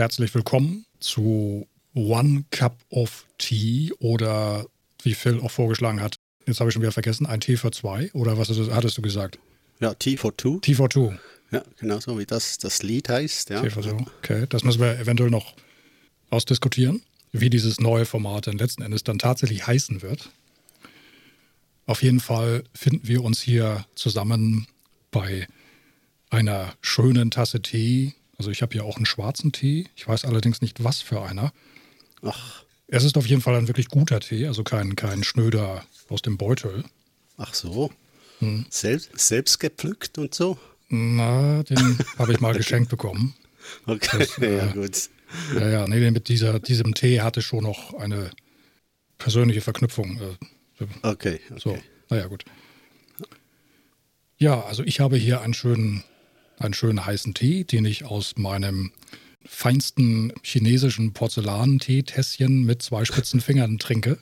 Herzlich willkommen zu One Cup of Tea oder wie Phil auch vorgeschlagen hat. Jetzt habe ich schon wieder vergessen, ein Tee für zwei oder was hattest du gesagt? Ja, Tea for Two. Tea for Two. Ja, genau so wie das, das Lied heißt. Ja. Tea for Two. Okay, das müssen wir eventuell noch ausdiskutieren, wie dieses neue Format dann letzten Endes dann tatsächlich heißen wird. Auf jeden Fall finden wir uns hier zusammen bei einer schönen Tasse Tee. Also ich habe hier auch einen schwarzen Tee. Ich weiß allerdings nicht, was für einer. Ach. Es ist auf jeden Fall ein wirklich guter Tee, also kein, kein Schnöder aus dem Beutel. Ach so. Hm. Selbst, selbst gepflückt und so? Na, den habe ich mal geschenkt bekommen. Okay, das, äh, ja gut. Ja, ja, nee, mit dieser, diesem Tee hatte schon noch eine persönliche Verknüpfung. Äh, okay, okay. So, naja, gut. Ja, also ich habe hier einen schönen, einen schönen heißen Tee, den ich aus meinem feinsten chinesischen Porzellanteetässchen mit zwei spitzen Fingern trinke.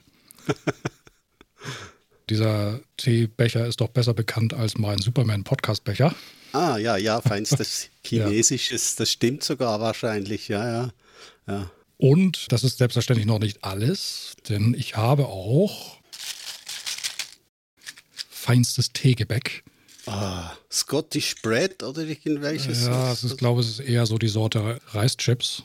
Dieser Teebecher ist doch besser bekannt als mein Superman-Podcast-Becher. Ah, ja, ja, feinstes Chinesisches, ja. das stimmt sogar wahrscheinlich, ja, ja, ja. Und das ist selbstverständlich noch nicht alles, denn ich habe auch feinstes Teegebäck. Ah, Scottish Bread oder irgendwelches? Ja, ist, ich glaube, es ist eher so die Sorte Reischips.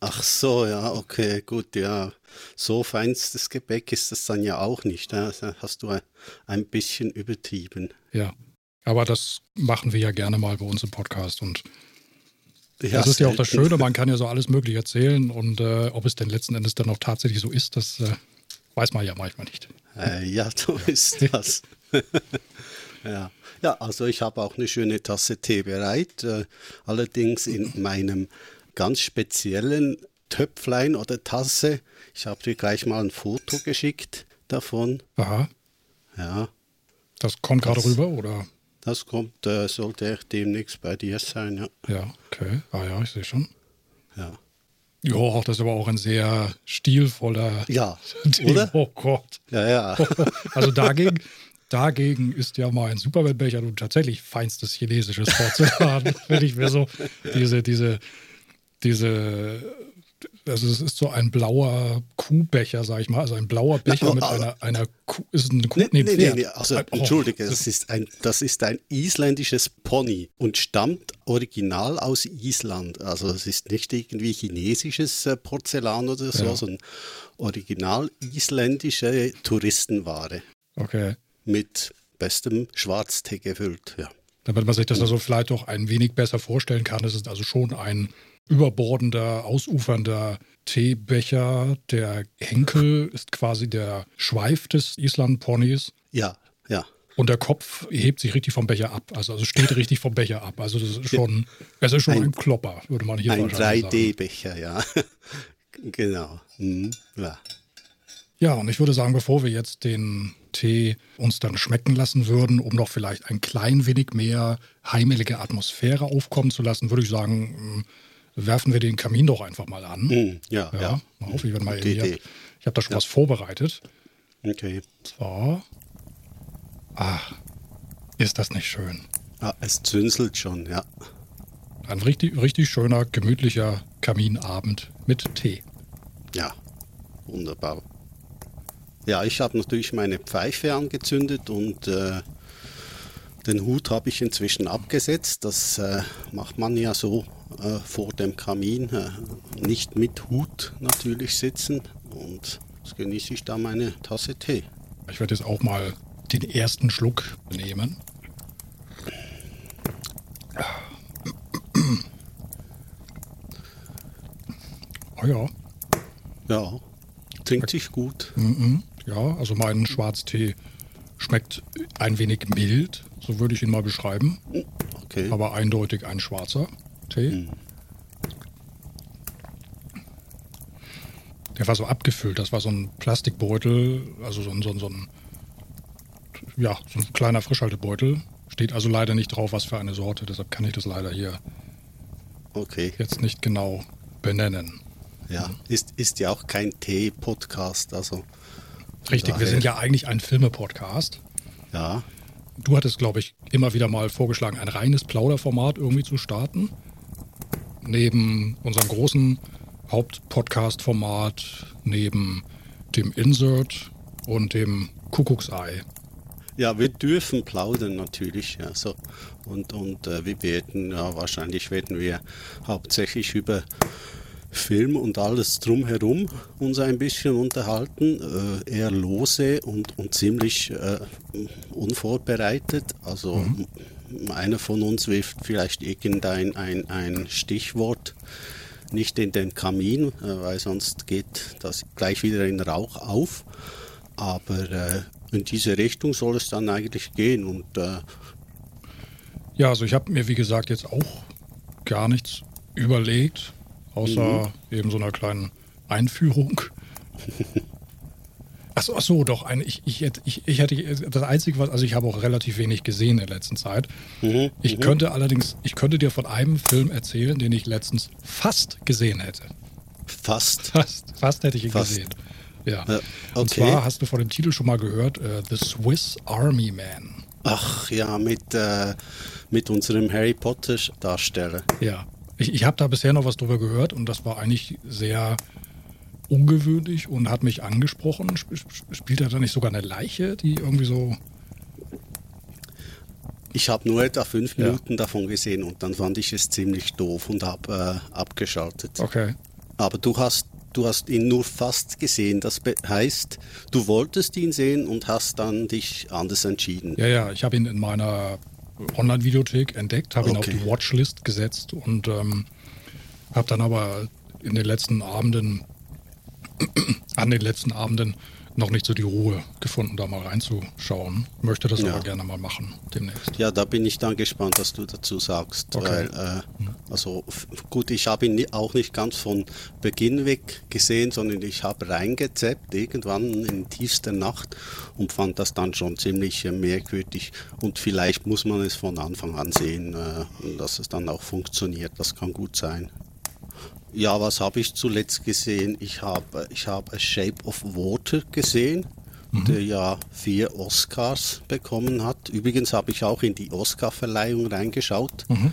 Ach so, ja, okay, gut, ja. So feinstes Gebäck ist das dann ja auch nicht. Da hast du ein bisschen übertrieben. Ja, aber das machen wir ja gerne mal bei uns im Podcast und ja, das ist ja auch das Schöne, man kann ja so alles Mögliche erzählen und äh, ob es denn letzten Endes dann auch tatsächlich so ist, das äh, weiß man ja manchmal nicht. Äh, ja, so ist das. ja. ja, also ich habe auch eine schöne Tasse Tee bereit, äh, allerdings in meinem ganz speziellen Töpflein oder Tasse. Ich habe dir gleich mal ein Foto geschickt davon. Aha. Ja. Das kommt gerade rüber, oder? Das kommt, äh, sollte demnächst bei dir sein, ja. Ja, okay. Ah ja, ich sehe schon. Ja. Ja, das ist aber auch ein sehr stilvoller. Ja, oder? Oh Gott. Ja, ja. Also dagegen, dagegen ist ja mein Superman-Becher nun tatsächlich feinstes chinesisches Porzellan. Wenn ich mir so diese, diese, diese also es ist so ein blauer Kuhbecher, sag ich mal, also ein blauer Becher Na, oh, mit also, einer, einer Kuh, ist es eine Kuh? Nee, nee, nee, nee also ein, oh, entschuldige, das ist, ein, das ist ein isländisches Pony und stammt original aus Island. Also es ist nicht irgendwie chinesisches äh, Porzellan oder so, ja. sondern original isländische Touristenware. Okay. Mit bestem Schwarztee gefüllt, ja. Damit man sich das also vielleicht auch ein wenig besser vorstellen kann, ist es also schon ein überbordender, ausufernder Teebecher. Der Henkel ist quasi der Schweif des Island-Ponys. Ja, ja. Und der Kopf hebt sich richtig vom Becher ab. Also, also steht richtig vom Becher ab. Also das ist schon, es ist schon ein, ein Klopper, würde man hier ein wahrscheinlich sagen. Ein 3D-Becher, ja. genau. Mhm. Ja. Ja, und ich würde sagen, bevor wir jetzt den Tee uns dann schmecken lassen würden, um noch vielleicht ein klein wenig mehr heimelige Atmosphäre aufkommen zu lassen, würde ich sagen, werfen wir den Kamin doch einfach mal an. Mm, ja, ja. ja. Mal auf, ich mal hier, ich habe da schon ja. was vorbereitet. Okay. Zwar. Ach, ist das nicht schön? Ah, es zünselt schon, ja. Ein richtig, richtig schöner, gemütlicher Kaminabend mit Tee. Ja, wunderbar. Ja, ich habe natürlich meine Pfeife angezündet und äh, den Hut habe ich inzwischen abgesetzt. Das äh, macht man ja so äh, vor dem Kamin, äh, nicht mit Hut natürlich sitzen. Und jetzt genieße ich da meine Tasse Tee. Ich werde jetzt auch mal den ersten Schluck nehmen. Oh ja. Ja, trinkt sich gut. Mhm. Ja, also mein Schwarztee schmeckt ein wenig mild, so würde ich ihn mal beschreiben. Okay. Aber eindeutig ein schwarzer Tee. Mhm. Der war so abgefüllt, das war so ein Plastikbeutel, also so ein, so ein, so ein ja, so ein kleiner Frischhaltebeutel. Steht also leider nicht drauf, was für eine Sorte, deshalb kann ich das leider hier okay. jetzt nicht genau benennen. Ja, ist, ist ja auch kein Tee-Podcast, also. Richtig, wir sind ja eigentlich ein Filme-Podcast. Ja. Du hattest, glaube ich, immer wieder mal vorgeschlagen, ein reines Plauderformat irgendwie zu starten. neben unserem großen Hauptpodcast-Format, neben dem Insert und dem Kuckucksei. Ja, wir dürfen plaudern natürlich. Ja, so. Und, und äh, wir werden, ja, wahrscheinlich werden wir hauptsächlich über Film und alles drumherum uns ein bisschen unterhalten, äh, eher lose und, und ziemlich äh, unvorbereitet. Also mhm. einer von uns wirft vielleicht irgendein ein, ein Stichwort nicht in den Kamin, äh, weil sonst geht das gleich wieder in Rauch auf. Aber äh, in diese Richtung soll es dann eigentlich gehen. Und, äh, ja, also ich habe mir wie gesagt jetzt auch gar nichts überlegt außer mhm. eben so einer kleinen Einführung. Achso, ach so, doch. Eine, ich, ich, ich, ich hätte das Einzige, was, also ich habe auch relativ wenig gesehen in der letzten Zeit. Mhm. Ich mhm. könnte allerdings, ich könnte dir von einem Film erzählen, den ich letztens fast gesehen hätte. Fast? Fast, fast hätte ich ihn fast. gesehen. Ja. ja. Okay. Und zwar hast du von dem Titel schon mal gehört, uh, The Swiss Army Man. Ach ja, mit, äh, mit unserem Harry Potter Darsteller. Ja, ich, ich habe da bisher noch was drüber gehört und das war eigentlich sehr ungewöhnlich und hat mich angesprochen. Spielt er da nicht sogar eine Leiche, die irgendwie so. Ich habe nur etwa fünf Minuten ja. davon gesehen und dann fand ich es ziemlich doof und habe äh, abgeschaltet. Okay. Aber du hast, du hast ihn nur fast gesehen. Das heißt, du wolltest ihn sehen und hast dann dich anders entschieden. Ja, ja, ich habe ihn in meiner Online-Videothek entdeckt, habe ihn auf die Watchlist gesetzt und ähm, habe dann aber in den letzten Abenden, an den letzten Abenden noch nicht so die Ruhe gefunden, da mal reinzuschauen. Möchte das ja. aber gerne mal machen demnächst. Ja, da bin ich dann gespannt, was du dazu sagst. Okay. Weil, äh, also gut, ich habe ihn auch nicht ganz von Beginn weg gesehen, sondern ich habe reingezappt irgendwann in tiefster Nacht und fand das dann schon ziemlich äh, merkwürdig. Und vielleicht muss man es von Anfang an sehen, äh, dass es dann auch funktioniert. Das kann gut sein. Ja, was habe ich zuletzt gesehen? Ich habe ich hab A Shape of Water gesehen, mhm. der ja vier Oscars bekommen hat. Übrigens habe ich auch in die Oscar-Verleihung reingeschaut. Mhm.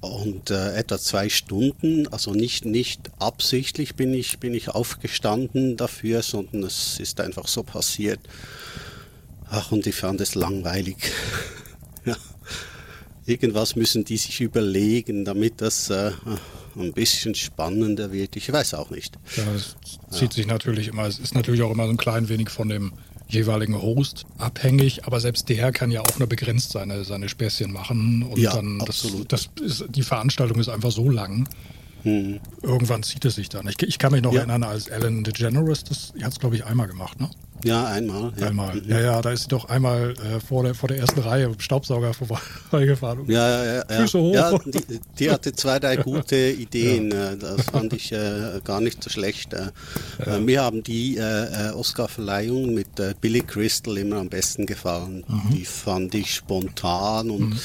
Und äh, etwa zwei Stunden, also nicht, nicht absichtlich bin ich, bin ich aufgestanden dafür, sondern es ist einfach so passiert. Ach, und ich fand es langweilig. ja. Irgendwas müssen die sich überlegen, damit das äh, ein bisschen spannender wird. Ich weiß auch nicht. Ja, es zieht ja. sich natürlich immer, es ist natürlich auch immer so ein klein wenig von dem jeweiligen Host abhängig, aber selbst der kann ja auch nur begrenzt seine, seine Späßchen machen. Und ja, dann das, absolut. Das ist, die Veranstaltung ist einfach so lang. Hm. Irgendwann zieht es sich dann. Ich, ich kann mich noch ja. erinnern, als Ellen DeGeneres, das hat es, glaube ich, einmal gemacht, ne? Ja, einmal. Ja. Einmal. Ja, ja, da ist sie doch einmal äh, vor, der, vor der ersten Reihe mit dem Staubsauger vorbeigefahren. Ja, ja, ja. Füße hoch. Ja, die, die, hatte zwei, drei gute Ideen. Ja. Äh, das fand ich äh, gar nicht so schlecht. Äh. Äh, mir haben die äh, Oscar-Verleihungen mit Billy Crystal immer am besten gefallen. Mhm. Die fand ich spontan und mhm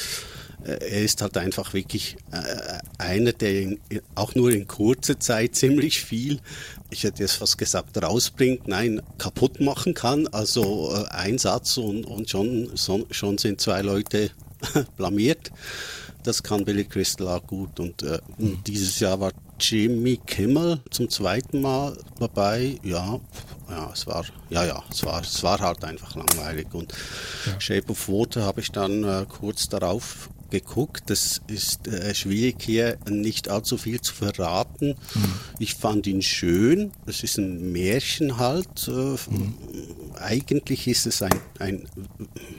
er ist halt einfach wirklich äh, einer, der in, auch nur in kurzer Zeit ziemlich viel, ich hätte jetzt fast gesagt, rausbringt, nein, kaputt machen kann. Also äh, ein Satz und, und schon, so, schon sind zwei Leute blamiert. Das kann Billy Crystal auch gut. Und äh, mhm. dieses Jahr war Jimmy Kimmel zum zweiten Mal dabei. Ja, ja, es war, ja, ja, es war, es war halt einfach langweilig. Und ja. Shape of Water habe ich dann äh, kurz darauf geguckt. Das ist äh, schwierig hier nicht allzu viel zu verraten. Mhm. Ich fand ihn schön. Es ist ein Märchen halt. Äh, mhm. Eigentlich ist es ein, ein,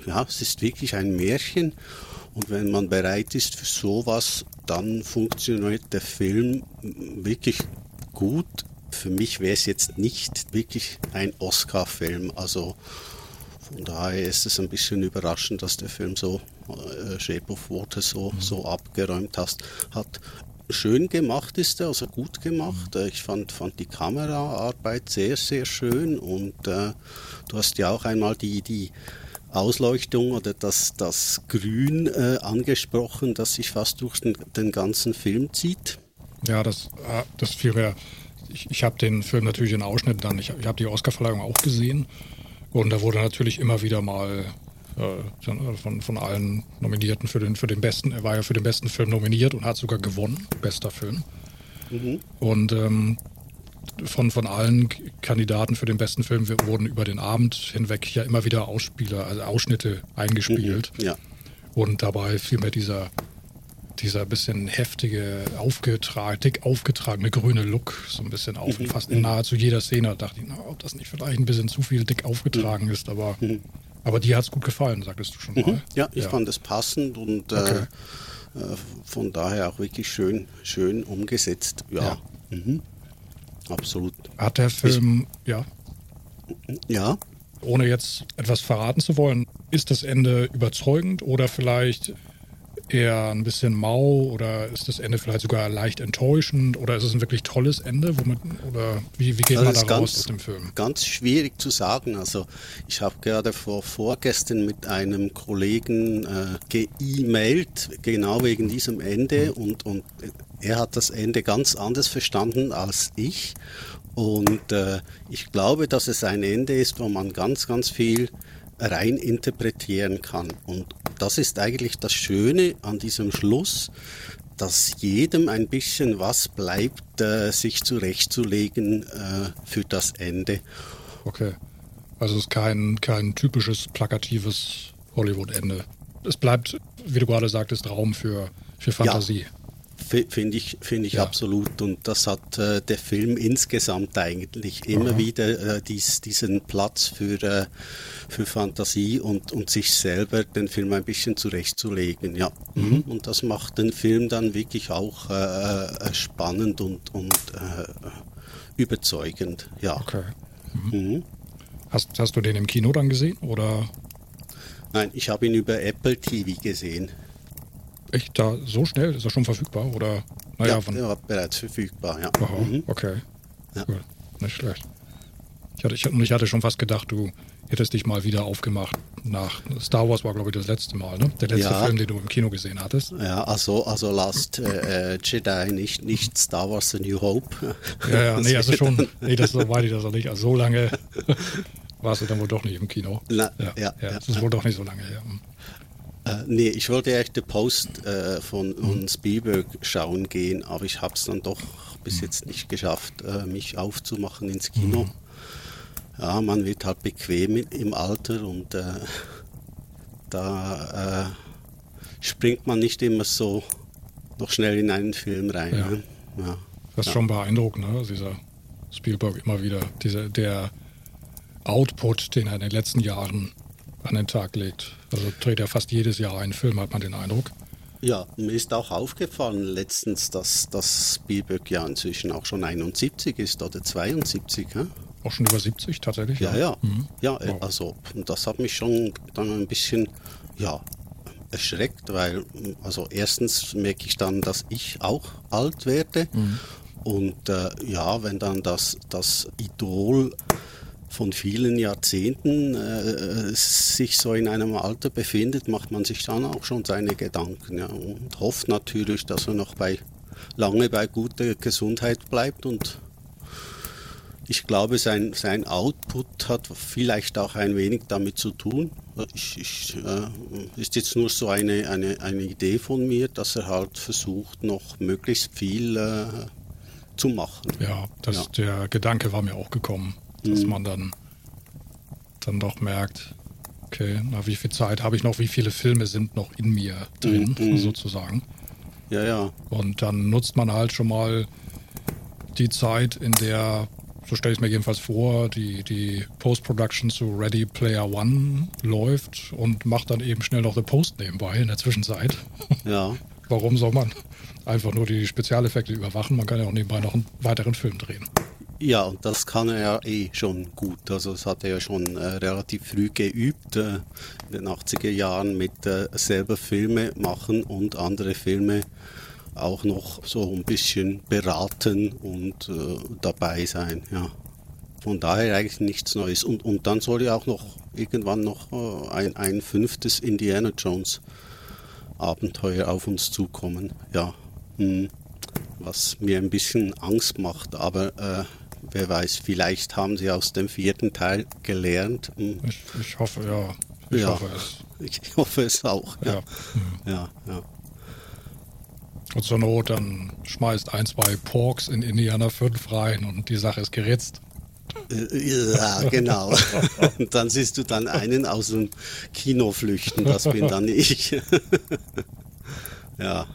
ja, es ist wirklich ein Märchen. Und wenn man bereit ist für sowas, dann funktioniert der Film wirklich gut. Für mich wäre es jetzt nicht wirklich ein Oscar-Film. Also daher ist es ein bisschen überraschend, dass der Film so äh, Shape of Water so, mhm. so abgeräumt hast, hat. Schön gemacht ist er, also gut gemacht. Mhm. Ich fand, fand die Kameraarbeit sehr, sehr schön und äh, du hast ja auch einmal die, die Ausleuchtung oder das, das Grün äh, angesprochen, das sich fast durch den, den ganzen Film zieht. Ja, das, äh, das fiel mir. Ich, ich habe den Film natürlich in Ausschnitt dann, ich, ich habe die Oscarverleihung auch gesehen und da wurde natürlich immer wieder mal äh, von, von allen Nominierten für den, für den besten. Er war ja für den besten Film nominiert und hat sogar gewonnen, bester Film. Mhm. Und ähm, von, von allen Kandidaten für den besten Film wurden über den Abend hinweg ja immer wieder Ausspieler, also Ausschnitte eingespielt. Mhm. Ja. Und dabei fiel mir dieser, dieser bisschen heftige, aufgetragen, dick aufgetragene grüne Look so ein bisschen auf. Mhm. Fast in nahezu jeder Szene dachte ich, na, ob das nicht vielleicht ein bisschen zu viel dick aufgetragen ist, aber, mhm. aber dir hat es gut gefallen, sagtest du schon mhm. mal. Ja, ich ja. fand es passend und äh, okay. äh, von daher auch wirklich schön, schön umgesetzt. Ja. ja. Mhm. Absolut. Hat der Film, ich, ja. Ja. Ohne jetzt etwas verraten zu wollen, ist das Ende überzeugend oder vielleicht eher ein bisschen mau oder ist das Ende vielleicht sogar leicht enttäuschend oder ist es ein wirklich tolles Ende? Womit, oder wie, wie geht also man da raus aus dem Film? Ganz schwierig zu sagen. Also ich habe gerade vor vorgestern mit einem Kollegen äh, ge-E-Mailt, genau wegen diesem Ende mhm. und, und er hat das Ende ganz anders verstanden als ich. Und äh, ich glaube, dass es ein Ende ist, wo man ganz, ganz viel rein interpretieren kann. Und das ist eigentlich das Schöne an diesem Schluss, dass jedem ein bisschen was bleibt, äh, sich zurechtzulegen äh, für das Ende. Okay. Also es ist kein, kein typisches plakatives Hollywood-Ende. Es bleibt, wie du gerade sagtest, Raum für, für Fantasie. Ja. Finde ich, find ich ja. absolut. Und das hat äh, der Film insgesamt eigentlich immer Aha. wieder äh, dies, diesen Platz für, äh, für Fantasie und, und sich selber den Film ein bisschen zurechtzulegen. Ja. Mhm. Und das macht den Film dann wirklich auch äh, äh, spannend und, und äh, überzeugend. Ja. Okay. Mhm. Mhm. Hast, hast du den im Kino dann gesehen? Oder? Nein, ich habe ihn über Apple TV gesehen. Echt da so schnell? Ist er schon verfügbar? Oder? Naja, ja, der war bereits verfügbar, ja. Aha, mhm. okay. Ja. Cool. Nicht schlecht. Ich hatte, ich, ich hatte schon fast gedacht, du hättest dich mal wieder aufgemacht nach Star Wars war, glaube ich, das letzte Mal, ne? Der letzte ja. Film, den du im Kino gesehen hattest. Ja, also, also Last äh, äh Jedi, nicht, nicht Star Wars A New Hope. Ja, ja, nee, also schon, nee, das so weiß ich das auch nicht. Also so lange warst du dann wohl doch nicht im Kino. Na, ja, ja, ja, Das ist wohl doch nicht so lange her. Äh, nee, ich wollte echt den Post äh, von, von Spielberg schauen gehen, aber ich habe es dann doch bis jetzt nicht geschafft, äh, mich aufzumachen ins Kino. Mhm. Ja, man wird halt bequem im Alter und äh, da äh, springt man nicht immer so noch schnell in einen Film rein. Ja. Ne? Ja. Das ist ja. schon beeindruckend, ne? dieser Spielberg immer wieder. Dieser, der Output, den er in den letzten Jahren an den Tag legt. Also dreht er fast jedes Jahr einen Film, hat man den Eindruck. Ja, mir ist auch aufgefallen letztens, dass das Spielberg ja inzwischen auch schon 71 ist oder 72. Ja? Auch schon über 70 tatsächlich? Ja, ja. Mhm. Ja, wow. also das hat mich schon dann ein bisschen, ja, erschreckt, weil, also erstens merke ich dann, dass ich auch alt werde. Mhm. Und äh, ja, wenn dann das, das Idol von vielen Jahrzehnten äh, sich so in einem Alter befindet, macht man sich dann auch schon seine Gedanken ja, und hofft natürlich, dass er noch bei lange bei guter Gesundheit bleibt und ich glaube, sein, sein Output hat vielleicht auch ein wenig damit zu tun. Ich, ich, äh, ist jetzt nur so eine, eine, eine Idee von mir, dass er halt versucht, noch möglichst viel äh, zu machen. Ja, das, ja. der Gedanke war mir auch gekommen dass mhm. man dann, dann doch merkt, okay, na, wie viel Zeit habe ich noch, wie viele Filme sind noch in mir drin, mhm. sozusagen. Ja, ja. Und dann nutzt man halt schon mal die Zeit, in der, so stelle ich es mir jedenfalls vor, die, die Post-Production zu Ready Player One läuft und macht dann eben schnell noch The Post nebenbei in der Zwischenzeit. Ja. Warum soll man einfach nur die Spezialeffekte überwachen? Man kann ja auch nebenbei noch einen weiteren Film drehen. Ja, und das kann er ja eh schon gut. Also das hat er ja schon äh, relativ früh geübt, äh, in den 80er Jahren mit äh, selber Filme machen und andere Filme auch noch so ein bisschen beraten und äh, dabei sein. Ja. Von daher eigentlich nichts Neues. Und, und dann soll ja auch noch irgendwann noch äh, ein, ein fünftes Indiana Jones Abenteuer auf uns zukommen. Ja. Hm was mir ein bisschen Angst macht, aber äh, wer weiß, vielleicht haben sie aus dem vierten Teil gelernt. Ich, ich hoffe, ja. Ich ja. hoffe es. Ich hoffe es auch. Ja. Ja. Ja, ja. Und zur Not dann schmeißt ein, zwei Porks in Indiana 5 rein und die Sache ist geritzt. Äh, Ja, genau. Und dann siehst du dann einen aus dem Kino flüchten, das bin dann ich. Ja,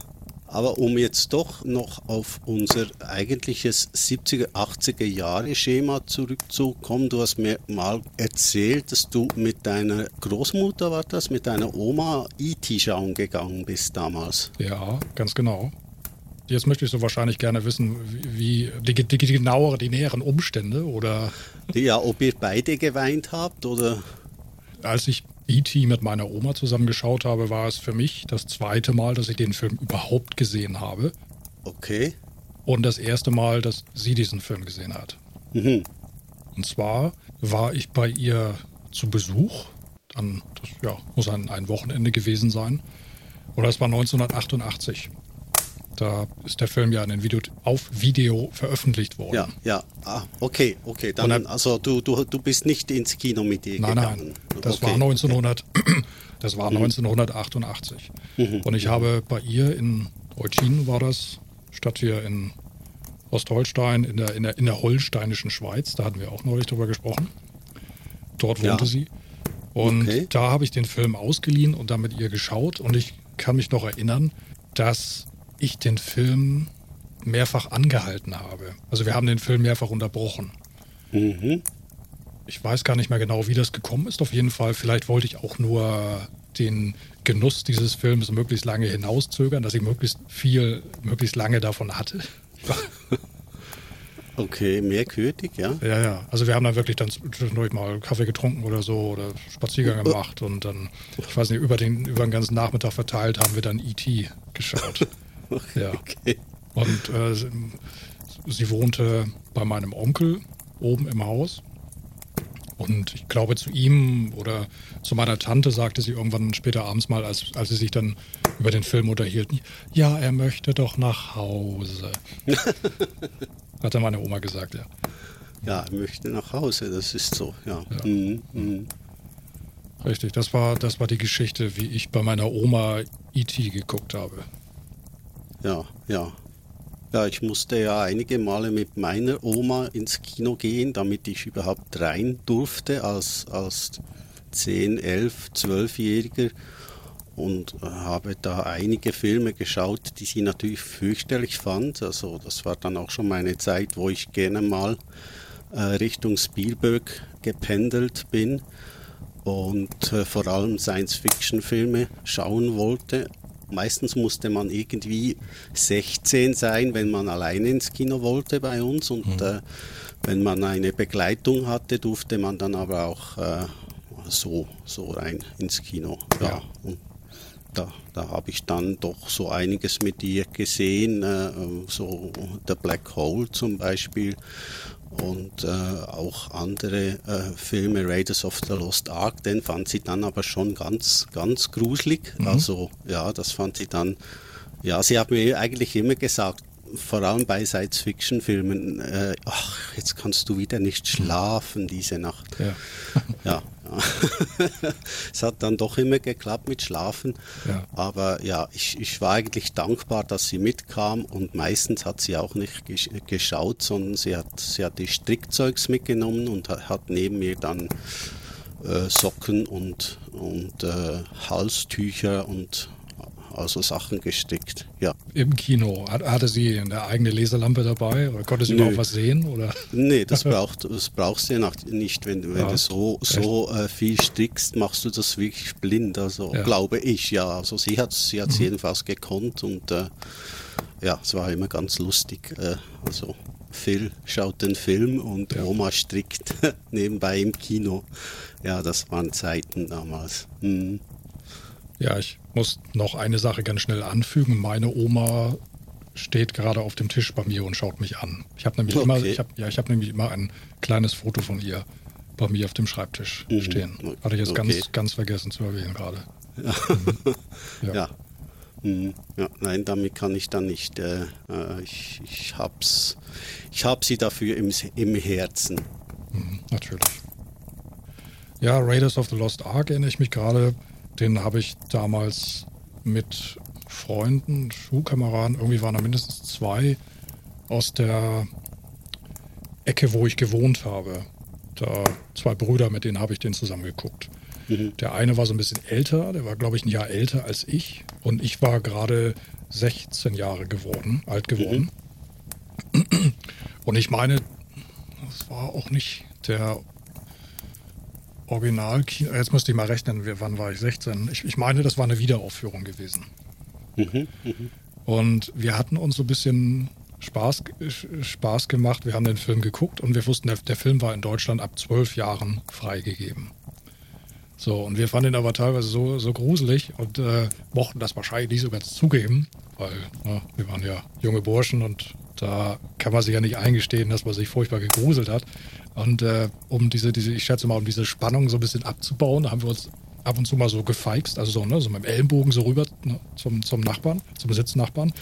aber um jetzt doch noch auf unser eigentliches 70er, 80er Jahre Schema zurückzukommen, du hast mir mal erzählt, dass du mit deiner Großmutter, war das, mit deiner Oma E.T. schauen gegangen bist damals. Ja, ganz genau. Jetzt möchtest du wahrscheinlich gerne wissen, wie die, die, die genauere, die näheren Umstände oder Ja, ob ihr beide geweint habt oder... als ich E.T. mit meiner Oma zusammengeschaut habe, war es für mich das zweite Mal, dass ich den Film überhaupt gesehen habe Okay. und das erste Mal, dass sie diesen Film gesehen hat. Mhm. Und zwar war ich bei ihr zu Besuch. Dann, das ja, muss ein, ein Wochenende gewesen sein. Oder es war 1988. Da ist der Film ja in den Video, auf Video veröffentlicht worden. Ja, ja. Ah, okay, okay. Dann, dann- also du, du, du bist nicht ins Kino mit ihr Nein, gegangen. nein, das okay. war 1900, das war 1988. Und ich habe bei ihr in Eutin war das, statt hier in Ostholstein, in der, in der, in der holsteinischen Schweiz, da hatten wir auch neulich drüber gesprochen. Dort wohnte Ja. sie. Und Okay. da habe ich den Film ausgeliehen und dann mit ihr geschaut. Und ich kann mich noch erinnern, dass ich den Film mehrfach angehalten habe. Also wir haben den Film mehrfach unterbrochen. Mhm. Ich weiß gar nicht mehr genau, wie das gekommen ist. Auf jeden Fall, vielleicht wollte ich auch nur den Genuss dieses Films möglichst lange hinauszögern, dass ich möglichst viel, möglichst lange davon hatte. Okay, merkwürdig, ja. Ja, ja. Also wir haben dann wirklich dann zwischendurch mal Kaffee getrunken oder so oder Spaziergang gemacht und dann, ich weiß nicht, über den, über den ganzen Nachmittag verteilt haben wir dann E.T. geschaut. Ja. Okay. Und äh, sie wohnte bei meinem Onkel oben im Haus. Und ich glaube, zu ihm oder zu meiner Tante sagte sie irgendwann später abends mal, als, als sie sich dann über den Film unterhielten, ja, er möchte doch nach Hause. Hatte meine Oma gesagt, ja. Ja, er möchte nach Hause, das ist so, ja. Ja. Mhm. Mhm. Richtig, das war, das war die Geschichte, wie ich bei meiner Oma E.T. geguckt habe. Ja, ja. Ja, ich musste ja einige Male mit meiner Oma ins Kino gehen, damit ich überhaupt rein durfte als, als 10, 11, 12-Jähriger und äh, habe da einige Filme geschaut, die sie natürlich fürchterlich fand. Also das war dann auch schon meine Zeit, wo ich gerne mal äh, Richtung Spielberg gependelt bin und äh, vor allem Science-Fiction-Filme schauen wollte. Meistens musste man irgendwie 16 sein, wenn man alleine ins Kino wollte bei uns und äh, wenn man eine Begleitung hatte, durfte man dann aber auch äh, so, so rein ins Kino. Ja. Ja. Und da, da habe ich dann doch so einiges mit ihr gesehen, äh, so The Black Hole zum Beispiel und äh, auch andere äh, Filme, Raiders of the Lost Ark, den fand sie dann aber schon ganz, ganz gruselig. Also ja, das fand sie dann, ja, sie hat mir eigentlich immer gesagt, vor allem bei Science-Fiction-Filmen, äh, ach, jetzt kannst du wieder nicht schlafen diese Nacht. Ja. Ja, es hat dann doch immer geklappt mit Schlafen. Ja. Aber ja, ich, ich war eigentlich dankbar, dass sie mitkam und meistens hat sie auch nicht gesch geschaut, sondern sie hat, sie hat die Strickzeugs mitgenommen und hat, hat neben mir dann äh, Socken und, und äh, Halstücher und also Sachen gestrickt. Ja. Im Kino. Hat, hatte sie eine eigene Laserlampe dabei? Oder konnte sie Nö. überhaupt was sehen? Oder? Nee, das, braucht, das brauchst du ja nicht. Wenn, du- wenn Ja, du so, so äh, viel strickst, machst du das wirklich blind. Also Ja. Mhm. glaube ich, ja. Also sie hat es sie hat's jedenfalls gekonnt und äh, ja, es war immer ganz lustig. Äh, also Phil schaut den Film und Ja. Oma strickt nebenbei im Kino. Ja, das waren Zeiten damals. Mhm. Ja, ich muss noch eine Sache ganz schnell anfügen. Meine Oma steht gerade auf dem Tisch bei mir und schaut mich an. Ich habe nämlich immer, Okay. ich habe ja, ich habe nämlich immer ein kleines Foto von ihr bei mir auf dem Schreibtisch Mhm. stehen. Hatte ich jetzt Okay. ganz, ganz vergessen zu erwähnen gerade. Ja. Ja. Mhm. ja. Nein, damit kann ich dann nicht. Äh, äh, ich, ich hab's, ich hab sie dafür im, im Herzen. Mhm, natürlich. Ja, Raiders of the Lost Ark erinnere ich mich gerade. Den habe ich damals mit Freunden, Schulkameraden, irgendwie waren da mindestens zwei aus der Ecke, wo ich gewohnt habe. Da zwei Brüder, mit denen habe ich den zusammen geguckt. Mhm. Der eine war so ein bisschen älter, der war, glaube ich, ein Jahr älter als ich. Und ich war gerade 16 Jahre geworden, alt geworden. Mhm. Und ich meine, das war auch nicht der Original, jetzt müsste ich mal rechnen, wann war ich 16? Ich, ich meine, das war eine Wiederaufführung gewesen. Mhm, mh. Und wir hatten uns so ein bisschen Spaß, Spaß gemacht. Wir haben den Film geguckt und wir wussten, der, der Film war in Deutschland ab zwölf Jahren freigegeben. So, und wir fanden ihn aber teilweise so, so gruselig und äh, mochten das wahrscheinlich nicht so ganz zugeben, weil ne, wir waren ja junge Burschen und da kann man sich ja nicht eingestehen, dass man sich furchtbar gegruselt hat. Und äh, um diese, diese, ich schätze mal, um diese Spannung so ein bisschen abzubauen, haben wir uns ab und zu mal so gefeixt, also so, ne, so mit dem Ellenbogen so rüber ne, zum, zum Nachbarn, zum Sitznachbarn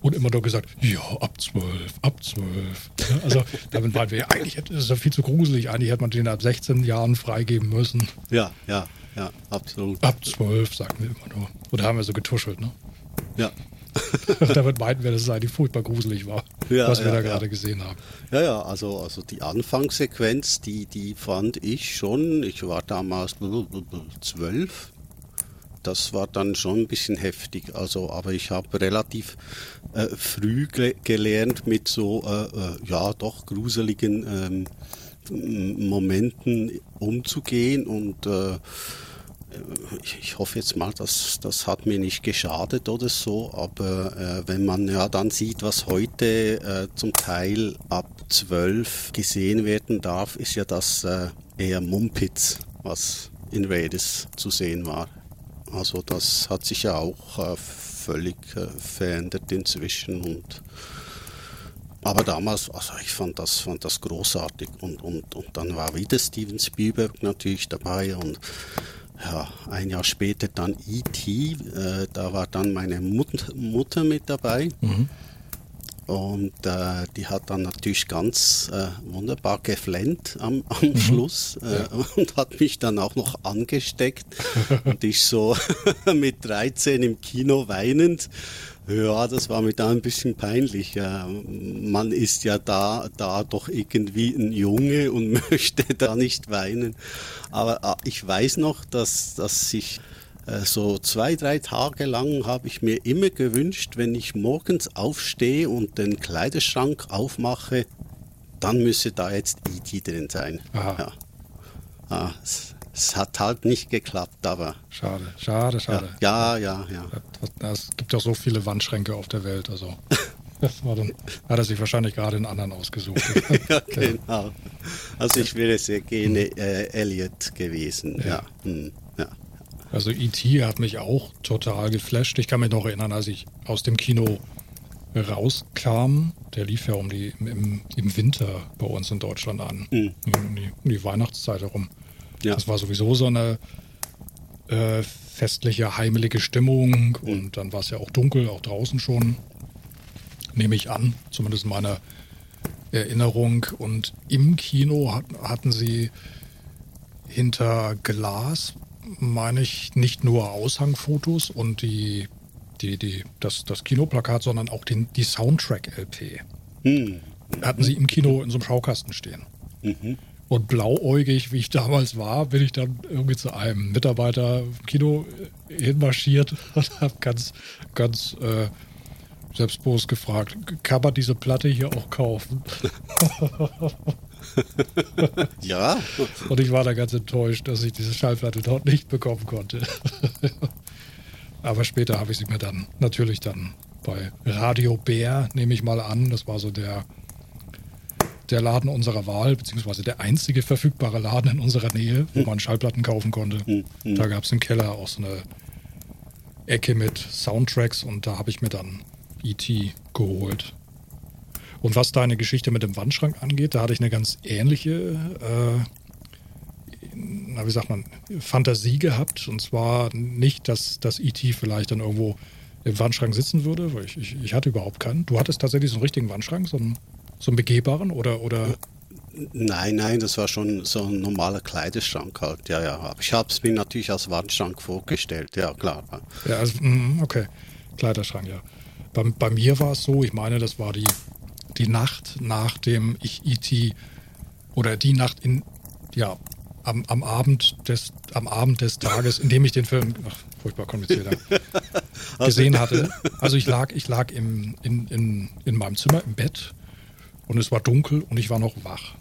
und immer nur gesagt, ja, ab zwölf, ab zwölf. Also damit waren wir, eigentlich ist das ja viel zu gruselig, eigentlich hätte man den ab 16 Jahren freigeben müssen. Ja, ja, ja, absolut. Ab zwölf, sagen wir immer nur. Oder haben wir so getuschelt, ne? Ja, Damit meinten wir, dass es eigentlich furchtbar gruselig war, ja, was wir ja, da gerade gesehen haben. Ja, ja, also, also die Anfangssequenz, die, die fand ich schon, ich war damals zwölf, das war dann schon ein bisschen heftig. Also, aber ich habe relativ äh, früh gelernt, mit so äh, äh, ja doch gruseligen ähm, Momenten umzugehen und äh, ich hoffe jetzt mal, dass das hat mir nicht geschadet oder so, aber äh, wenn man ja dann sieht, was heute äh, zum Teil ab 12 gesehen werden darf, ist ja das äh, eher Mumpitz, was in Raiders zu sehen war. Also das hat sich ja auch äh, völlig äh, verändert inzwischen und aber damals, also ich fand das, fand das großartig und, und, und dann war wieder Steven Spielberg natürlich dabei und ja, ein Jahr später dann E.T., äh, da war dann meine Mut Mutter mit dabei. Mhm. Und äh, die hat dann natürlich ganz äh, wunderbar geflennt am, am mhm. Schluss äh, ja. und hat mich dann auch noch angesteckt. und ich so mit 13 im Kino weinend ja, das war mir da ein bisschen peinlich. Man ist ja da, da doch irgendwie ein Junge und möchte da nicht weinen. Aber ah, ich weiß noch, dass, dass ich äh, so zwei, drei Tage lang habe ich mir immer gewünscht, wenn ich morgens aufstehe und den Kleiderschrank aufmache, dann müsse da jetzt E.T. drin sein. Aha. Ja. Ah, es hat halt nicht geklappt, aber. Schade, schade, schade. Ja, ja, ja. ja. Es gibt ja so viele Wandschränke auf der Welt, also. Das war dann, hat er sich wahrscheinlich gerade einen anderen ausgesucht. ja, genau. Also ich wäre sehr gerne äh, Elliot gewesen, ja. ja. Hm, ja. Also E.T. hat mich auch total geflasht. Ich kann mich noch erinnern, als ich aus dem Kino rauskam, der lief ja um die, im, im Winter bei uns in Deutschland an, mhm. um, die, um die Weihnachtszeit herum. Ja. Das war sowieso so eine äh, festliche, heimelige Stimmung mhm. und dann war es ja auch dunkel, auch draußen schon, nehme ich an, zumindest in meiner Erinnerung. Und im Kino hat, hatten sie hinter Glas, meine ich, nicht nur Aushangfotos und die, die, die, das, das Kinoplakat, sondern auch den, die Soundtrack-LP. Mhm. Hatten sie im Kino in so einem Schaukasten stehen. Mhm. Und blauäugig, wie ich damals war, bin ich dann irgendwie zu einem Mitarbeiter im Kino hinmarschiert und habe ganz, ganz äh, selbstbewusst gefragt, kann man diese Platte hier auch kaufen? ja. Und ich war da ganz enttäuscht, dass ich diese Schallplatte dort nicht bekommen konnte. Aber später habe ich sie mir dann natürlich dann bei Radio Bär, nehme ich mal an, das war so der der Laden unserer Wahl, beziehungsweise der einzige verfügbare Laden in unserer Nähe, wo hm. man Schallplatten kaufen konnte. Hm. Hm. Da gab es im Keller auch so eine Ecke mit Soundtracks und da habe ich mir dann E.T. geholt. Und was deine Geschichte mit dem Wandschrank angeht, da hatte ich eine ganz ähnliche, äh, na, wie sagt man, Fantasie gehabt. Und zwar nicht, dass das E.T. vielleicht dann irgendwo im Wandschrank sitzen würde, weil ich, ich, ich hatte überhaupt keinen. Du hattest tatsächlich so einen richtigen Wandschrank, so einen so einen begehbaren oder, oder? Nein, nein, das war schon so ein normaler Kleiderschrank halt, ja, ja. Aber ich habe es mir natürlich als Wandschrank vorgestellt, ja, klar. Ja, also, mm, okay, Kleiderschrank, ja. Bei, bei mir war es so, ich meine, das war die, die Nacht, nachdem ich E.T. oder die Nacht in, ja, am, am, Abend des, am Abend des Tages, in dem ich den Film, ach, furchtbar kompliziert, gesehen hatte. Also ich lag, ich lag im, in, in, in meinem Zimmer im Bett und es war dunkel und ich war noch wach.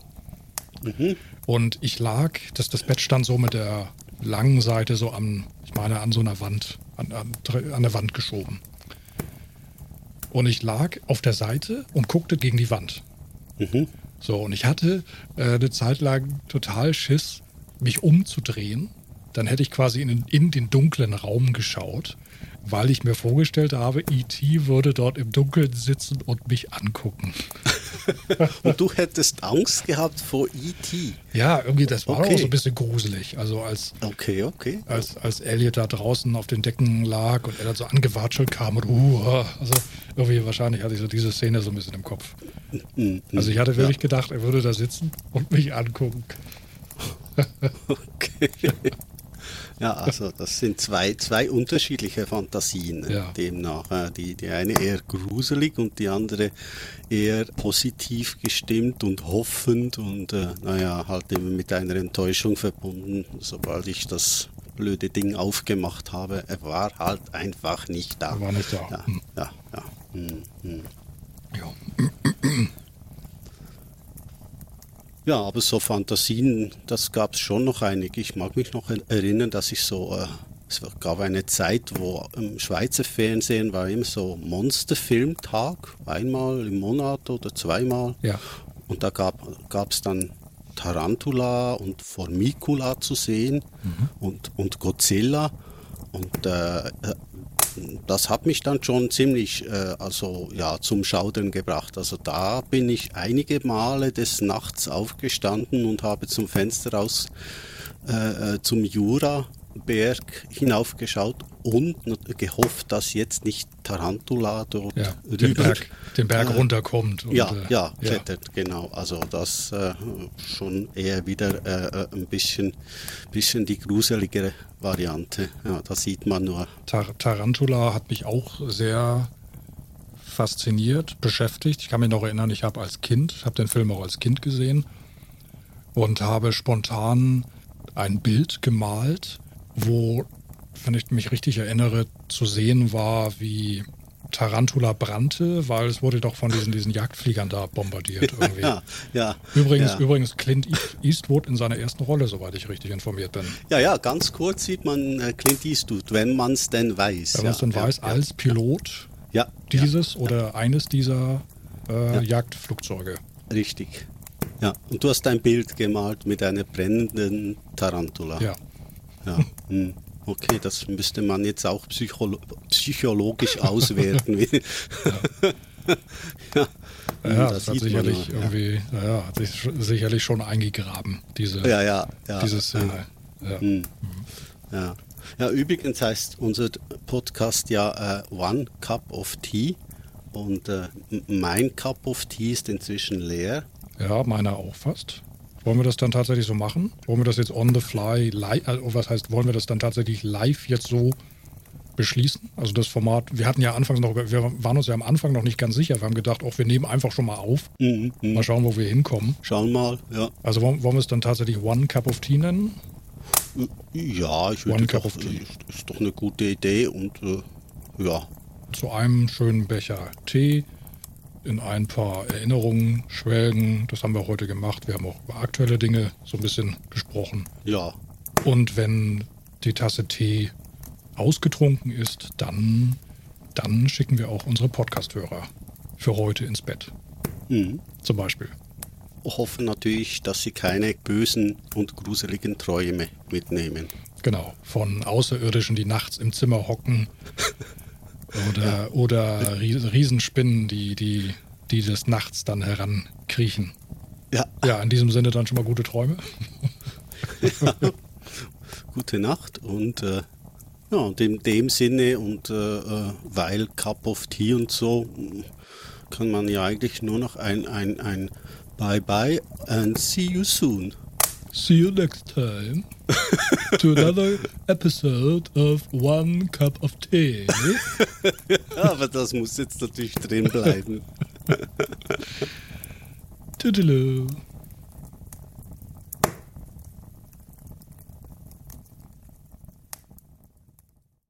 Mhm. Und ich lag, das, das Bett stand so mit der langen Seite so an, ich meine, an so einer Wand, an, an, an der Wand geschoben. Und ich lag auf der Seite und guckte gegen die Wand. Mhm. So, und ich hatte äh, eine Zeit lang total Schiss, mich umzudrehen. Dann hätte ich quasi in, in den dunklen Raum geschaut weil ich mir vorgestellt habe, E.T. würde dort im Dunkeln sitzen und mich angucken. und du hättest Angst gehabt vor E.T.? Ja, irgendwie, das war okay. auch so ein bisschen gruselig. Also als, okay, okay. als, als Elliot da draußen auf den Decken lag und er dann so angewatschelt kam und uh, also irgendwie wahrscheinlich hatte ich so diese Szene so ein bisschen im Kopf. Also ich hatte wirklich ja. gedacht, er würde da sitzen und mich angucken. okay. Ja, also das sind zwei, zwei unterschiedliche Fantasien ja. demnach. Die, die eine eher gruselig und die andere eher positiv gestimmt und hoffend und äh, naja, halt eben mit einer Enttäuschung verbunden, sobald ich das blöde Ding aufgemacht habe. Er war halt einfach nicht da. Er war nicht da. Ja, hm. ja. ja. Hm, hm. ja. Ja, aber so Fantasien, das gab es schon noch einige. Ich mag mich noch erinnern, dass ich so, äh, es gab eine Zeit, wo im Schweizer Fernsehen war immer so Monsterfilmtag, einmal im Monat oder zweimal. Ja. Und da gab es dann Tarantula und Formicula zu sehen mhm. und, und Godzilla. Und äh, das hat mich dann schon ziemlich äh, also ja zum Schaudern gebracht. Also da bin ich einige Male des Nachts aufgestanden und habe zum Fenster raus äh, äh zum Jura Berg hinaufgeschaut und gehofft, dass jetzt nicht Tarantula dort ja, den, Berg, den Berg äh, runterkommt. Und, ja, äh, ja, klettert, ja. genau. Also das äh, schon eher wieder äh, äh, ein bisschen, bisschen die gruseligere Variante. Ja, da sieht man nur. Tar Tarantula hat mich auch sehr fasziniert, beschäftigt. Ich kann mich noch erinnern, ich habe als Kind, ich habe den Film auch als Kind gesehen und habe spontan ein Bild gemalt wo, wenn ich mich richtig erinnere, zu sehen war, wie Tarantula brannte, weil es wurde doch von diesen, diesen Jagdfliegern da bombardiert irgendwie. ja, ja. Übrigens, ja. übrigens Clint Eastwood in seiner ersten Rolle, soweit ich richtig informiert bin. Ja, ja, ganz kurz sieht man äh, Clint Eastwood, wenn man es denn weiß. Wenn man es denn weiß, als Pilot ja, dieses oder eines dieser äh, Jagdflugzeuge. Richtig. Ja, und du hast ein Bild gemalt mit einer brennenden Tarantula. Ja. Ja. Hm. Okay, das müsste man jetzt auch psycholo psychologisch auswerten. ja. ja. Ja, das, das hat sicherlich man, irgendwie, ja. hat sich sicherlich schon eingegraben, diese, ja, ja, ja, diese Szene. Ja. Hm. Mhm. ja. Ja, übrigens heißt unser Podcast ja uh, One Cup of Tea und uh, mein Cup of Tea ist inzwischen leer. Ja, meiner auch fast. Wollen wir das dann tatsächlich so machen? Wollen wir das jetzt on the fly, live, also was heißt, wollen wir das dann tatsächlich live jetzt so beschließen? Also das Format, wir hatten ja anfangs noch, wir waren uns ja am Anfang noch nicht ganz sicher. Wir haben gedacht, auch wir nehmen einfach schon mal auf. Mhm, mh. Mal schauen, wo wir hinkommen. Schauen mal, ja. Also wollen, wollen wir es dann tatsächlich One Cup of Tea nennen? Ja, ich würde doch, ist, ist doch eine gute Idee und äh, ja. Zu einem schönen Becher Tee in ein paar Erinnerungen schwelgen. Das haben wir heute gemacht. Wir haben auch über aktuelle Dinge so ein bisschen gesprochen. Ja. Und wenn die Tasse Tee ausgetrunken ist, dann, dann schicken wir auch unsere Podcast-Hörer für heute ins Bett. Mhm. Zum Beispiel. Hoffen natürlich, dass sie keine bösen und gruseligen Träume mitnehmen. Genau, von Außerirdischen, die nachts im Zimmer hocken Oder, ja. oder Riesenspinnen, die, die, die des Nachts dann herankriechen. Ja. Ja, in diesem Sinne dann schon mal gute Träume. Ja. Gute Nacht und äh, ja, und in dem Sinne und äh, äh, weil Cup of Tea und so kann man ja eigentlich nur noch ein, ein, ein Bye bye and see you soon. See you next time to another episode of One Cup of Tea. Aber das muss jetzt natürlich drin bleiben. Toodaloo.